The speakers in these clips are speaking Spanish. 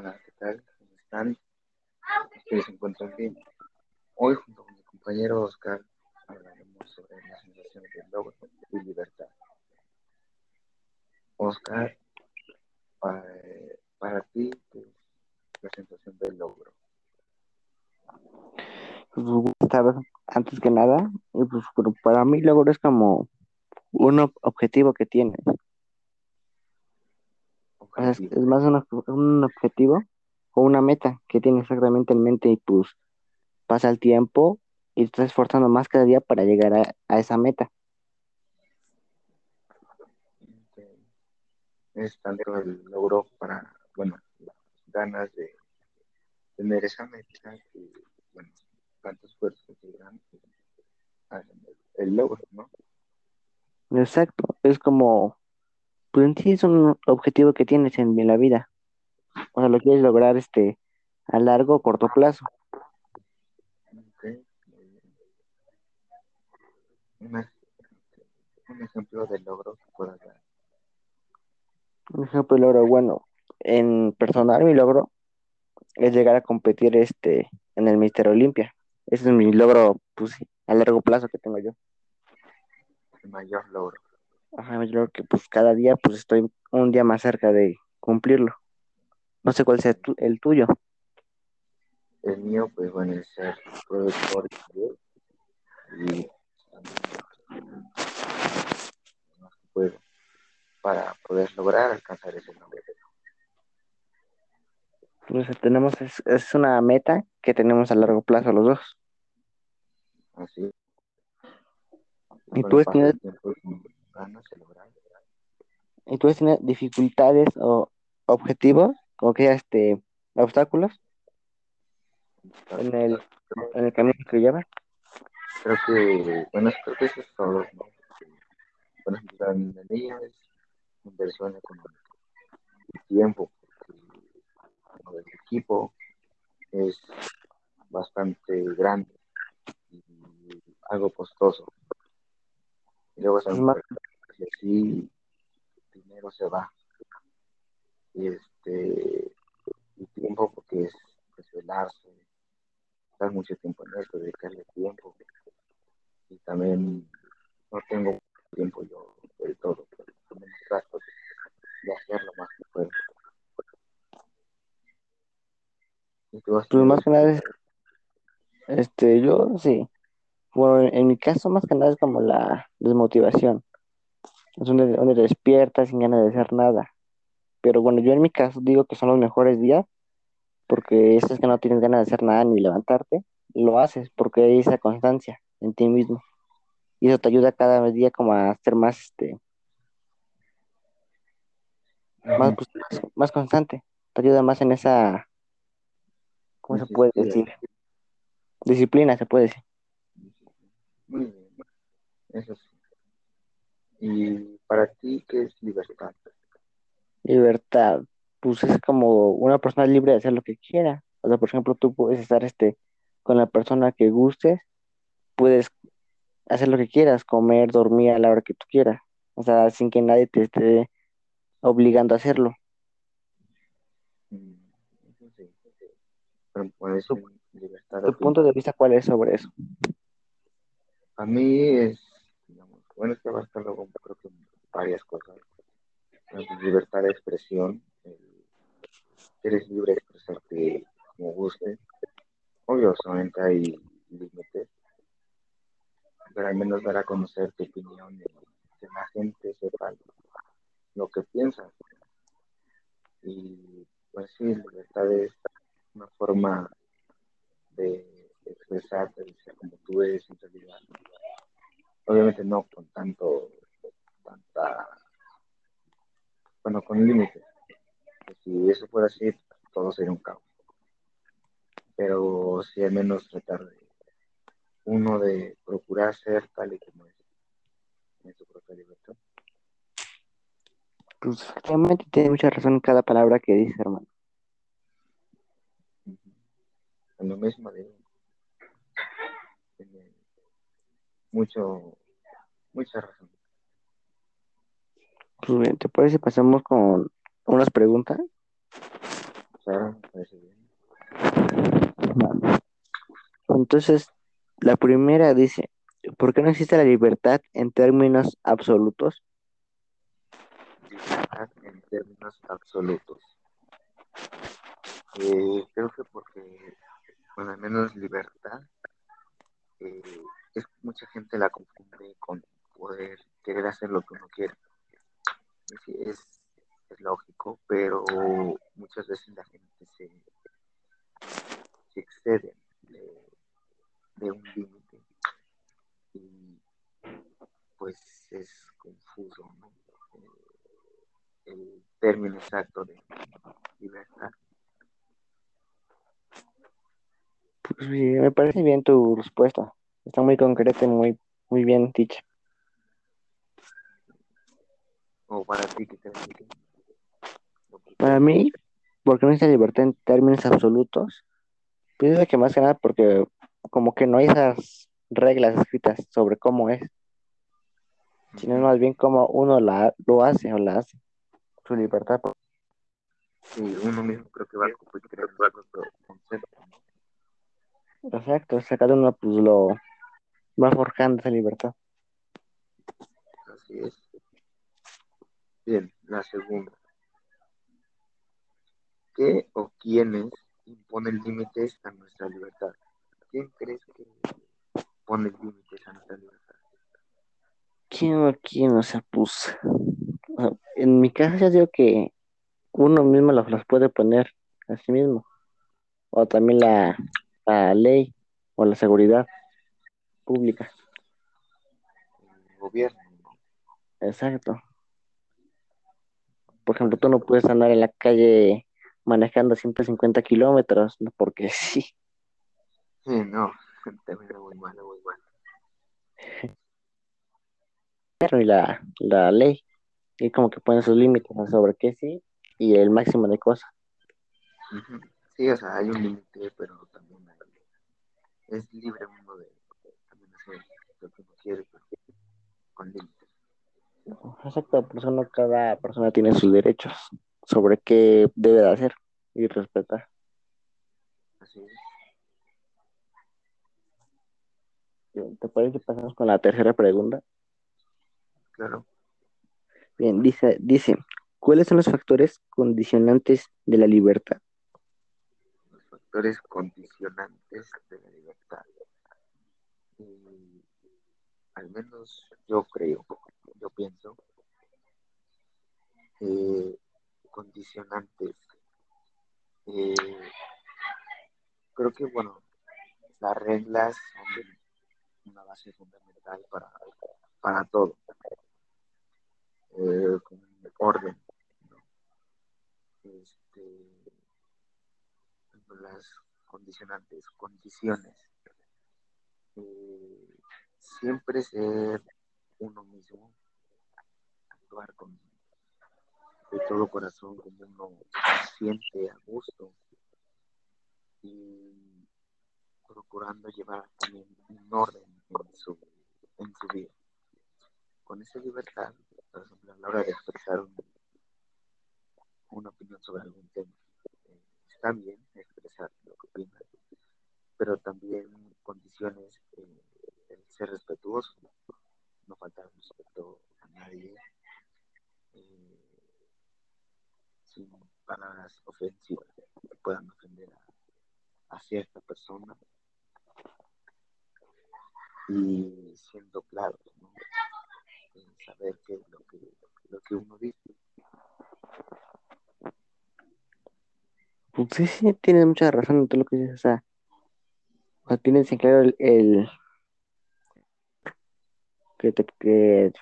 Hola, ¿qué tal? ¿Cómo están? Espero se encuentran bien. Hoy, junto con mi compañero Oscar, hablaremos sobre la sensación de logro y libertad. Oscar, para, para ti, ¿qué es la sensación del logro? Pues antes que nada, pues para mí logro es como un ob- objetivo que tienes. Es, más un, un objetivo o una meta que tienes exactamente en mente y pues pasa el tiempo y te estás esforzando más cada día para llegar a, a esa meta. Es tanto el logro para, bueno, las ganas de tener esa meta que, bueno, tanto esfuerzo que dan, pues, el logro, ¿no? Exacto, es como, pues en sí es un objetivo que tienes en, la vida. O sea, lo quieres lograr este a largo o corto plazo. Bien. Un, ej- un ejemplo de logro que puedas dar. Un ejemplo de logro, bueno, en personal mi logro es llegar a competir este en el Mister Olimpia. Ese es mi logro, pues, a largo plazo que tengo yo. El mayor logro. Ajá, mi logro que pues cada día pues estoy un día más cerca de cumplirlo. No sé cuál sea tu- el tuyo. El mío, pues bueno, es ser productor y puedo para poder lograr alcanzar ese logro. Entonces tenemos, es, es una meta que tenemos a largo plazo los dos. Así, ¿Y tú el y tú has tenido dificultades o objetivos o que este obstáculos en el, en el camino que llevas? Creo que, bueno, creo que eso es todo, ¿no? Por ejemplo, minería es inversión económica y tiempo, porque el equipo es bastante grande y algo costoso. Y luego son más, y así dinero se va. Y este y tiempo porque es desvelarse, estar mucho tiempo en esto, dedicarle tiempo. Y también no tengo tiempo yo del todo, pero también trato de hacer lo más que puedo. Y tú has pues más que nada este, yo sí. Bueno, en, en mi caso más que nada es como la desmotivación. Es donde, donde te despiertas sin ganas de hacer nada. Pero bueno, yo en mi caso digo que son los mejores días porque es que no tienes ganas de hacer nada ni levantarte, lo haces porque hay esa constancia en ti mismo. Y eso te ayuda cada día como a ser más, este, más, pues, más, constante. Te ayuda más en esa, ¿cómo se puede decir? Disciplina, se puede decir. Muy bien, eso sí. Y para ti, ¿qué es libertad? Libertad, pues es como una persona libre de hacer lo que quiera. O sea, por ejemplo, tú puedes estar este, con la persona que gustes, puedes hacer lo que quieras, comer, dormir a la hora que tú quieras. O sea, sin que nadie te esté obligando a hacerlo. Eso. Pero ¿Tu, ser libertad tu punto de vista cuál es sobre eso? A mí es, bueno, es que abarca luego creo que varias cosas. Libertad de expresión, eres libre de expresarte como guste. Obvio, hay límites, pero al menos dar a conocer tu opinión y que la gente sepa lo que piensas. Y pues sí, libertad es una forma de expresarte, de ser como tú eres en realidad. Obviamente no con tanto, tanta, bueno, con límites. Si eso fuera así, todo sería un caos. Pero sí al menos tratar de uno de procurar ser tal y como es en su propia libertad. Pues efectivamente tiene mucha razón en cada palabra que dice, hermano. En lo mismo tiene mucho, mucha razón. Pues bien, ¿te parece si pasamos con unas preguntas? Claro, me parece bien. Entonces, la primera dice, ¿por qué no existe la libertad en términos absolutos? Libertad en términos absolutos. Eh, creo que porque, bueno, al menos libertad, eh, es mucha gente la confunde con poder querer hacer lo que uno quiere. Es, lógico, pero muchas veces la gente se, excede de, un límite y pues es confuso. Eh, el término exacto de libertad. Pues sí, me parece bien tu respuesta. Está muy concreta y muy, muy bien dicha. O para ti, ¿qué te que Para mí, ¿por qué no existe libertad en términos absolutos? Pienso que más que nada porque como que no hay esas reglas escritas sobre cómo es, sino más bien como uno la, lo hace o la hace. Su libertad. Sí, uno mismo creo que va a crear su concepto. Exacto, o sea, cada uno pues lo va forjando esa libertad. Así es. Bien, la segunda. ¿Qué o quiénes imponen límites a nuestra libertad? ¿Quién crees que pone límites a nuestra libertad? ¿Quién o quién? O sea, pues, en mi caso ya digo que uno mismo los puede poner a sí mismo. O también la, la ley o la seguridad pública. El gobierno, ¿no? Exacto. Por ejemplo, tú no puedes andar en la calle manejando 150 kilómetros, ¿no? porque sí. Sí, no, también es muy malo, muy malo. Y la, la ley, y como que pone sus límites ¿no? sobre qué sí y el máximo de cosas. Sí, o sea, hay un límite, pero también hay, es libre uno de también hacer lo que uno quiere, con límites. Exacto, por eso no cada persona tiene sus derechos sobre qué debe de hacer y respetar. Así es. ¿Te parece que pasamos con la tercera pregunta? Claro. Bien, dice, dice, ¿cuáles son los factores condicionantes de la libertad? Los factores condicionantes de la libertad. Y al menos yo creo, yo pienso, eh, condicionantes. Eh, creo que, bueno, las reglas son una base fundamental para, para todo. Eh, con orden. ¿no? Este, las condicionantes, condiciones. Eh, siempre ser uno mismo, actuar con de todo corazón como uno siente a gusto y procurando llevar también un orden en su, en su vida. Con esa libertad, por ejemplo, a la hora de expresar un, una opinión sobre algún tema, eh, está bien expresar lo que opinas, pero también condiciones eh, el ser respetuoso, no faltar respeto a nadie, eh, sin palabras ofensivas que puedan ofender a, a cierta persona y siendo claro, ¿no? Saber qué es lo que, lo que uno dice. Pues sí, sí, tienes mucha razón en todo lo que dices. O sea, o sea, tienes en claro el, el- que, te, que,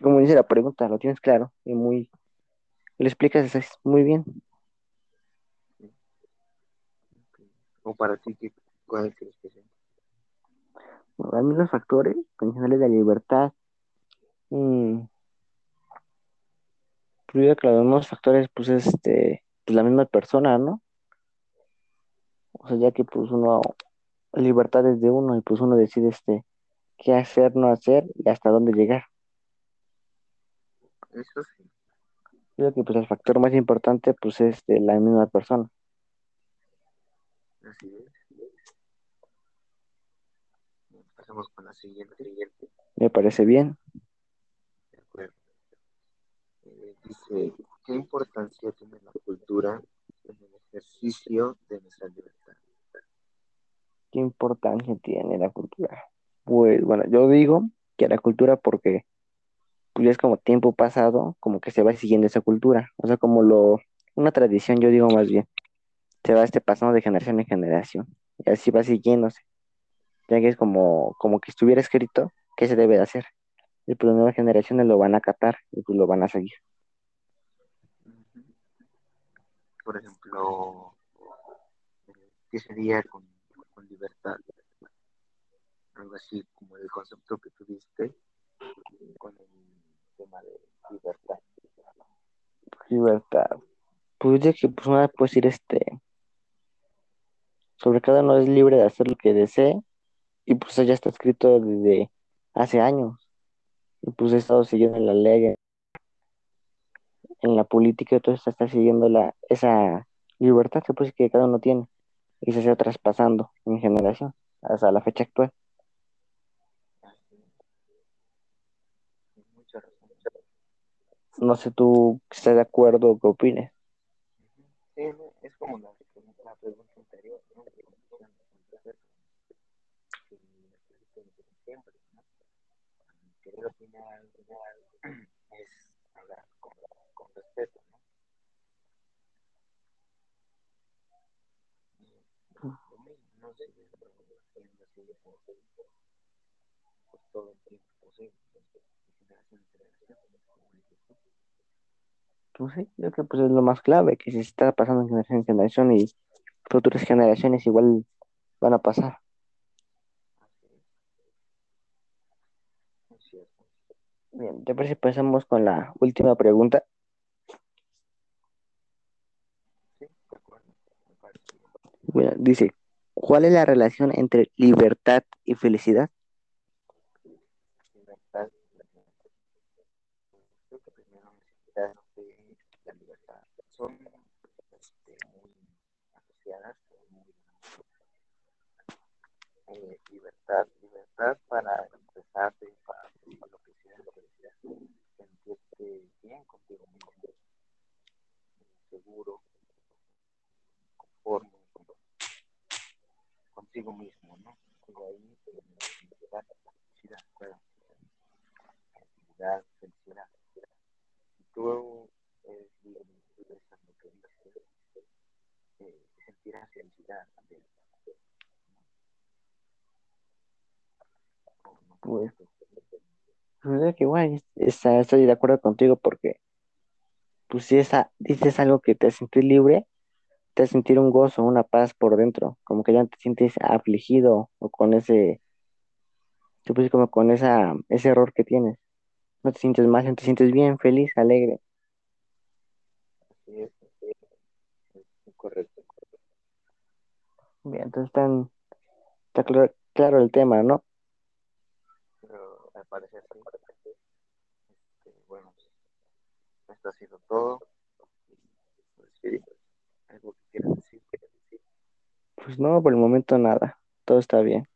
como dice la pregunta, lo tienes claro y muy, lo explicas es muy bien. O para ti, ¿qué, ¿cuál crees que sea? Para mí los factores condicionales de la libertad, mm, pues que los mismos factores, pues es este, pues la misma persona, ¿no? O sea, ya que pues uno, libertad es de uno y pues uno decide este, qué hacer, no hacer y hasta dónde llegar. Eso sí, creo que pues el factor más importante pues es de la misma persona. Así es. Pasamos con la siguiente. Me parece bien. De acuerdo. Eh, dice, ¿qué importancia tiene la cultura en el ejercicio de nuestra libertad? ¿Qué importancia tiene la cultura? Pues bueno, yo digo que la cultura porque pues es como tiempo pasado, como que se va siguiendo esa cultura, o sea, como lo, una tradición, yo digo más bien, se va este pasando de generación en generación, y así va siguiéndose, ya que es como, como que estuviera escrito qué se debe de hacer, y pues las nuevas generaciones lo van a acatar y pues lo van a seguir. Por ejemplo, eh, ¿qué sería con, con libertad? Algo así como el concepto que tuviste con el tema de libertad. Libertad. Pues de que pues una puede decir este, sobre cada uno es libre de hacer lo que desee, y pues ya está escrito desde hace años, y pues he estado siguiendo la ley, en la política, esto está siguiendo la, esa libertad que pues que cada uno tiene, y se está traspasando en generación, hasta la fecha actual. No sé tú estás de acuerdo o qué opines. Sí, es como la, la pregunta anterior, ¿no? De condiciones, entonces, si siempre, ¿no? Querer opinar es hablar con, respeto, ¿no? No sé, en yo creo que pues es lo más clave, que si está pasando de generación en generación y futuras generaciones igual van a pasar. Así es, es cierto. Bien, ¿te parece si pasamos con la última pregunta? Sí, de acuerdo. Bueno, dice, ¿cuál es la relación entre libertad y felicidad? Libertad, creo que primero necesitas de la libertad. Son este, muy asociadas, muy eh, libertad, libertad para expresarte, para decir lo que sientes, sentirte bien contigo mismo, seguro, conforme con- contigo mismo, ¿no? Y de ahí felicidad, felicidad, felicidad, felicidad. Si tú expresar lo que dices, eh, sentirás felicidad también. ¿O no? Pues, pues que igual está- estoy de acuerdo contigo porque pues si esa, dices algo que te hace sentir libre, te hace sentir un gozo, una paz por dentro, como que ya no te sientes afligido o con ese, te puse como con esa, ese error que tienes. No te sientes mal, te sientes bien, feliz, alegre. Así es, es correcto. Bien, entonces están, está claro, claro el tema, ¿no? Pero al parecer sí. Este, bueno, esto ha sido todo. Pues, algo que quieras decir. Pues no, por el momento nada, todo está bien.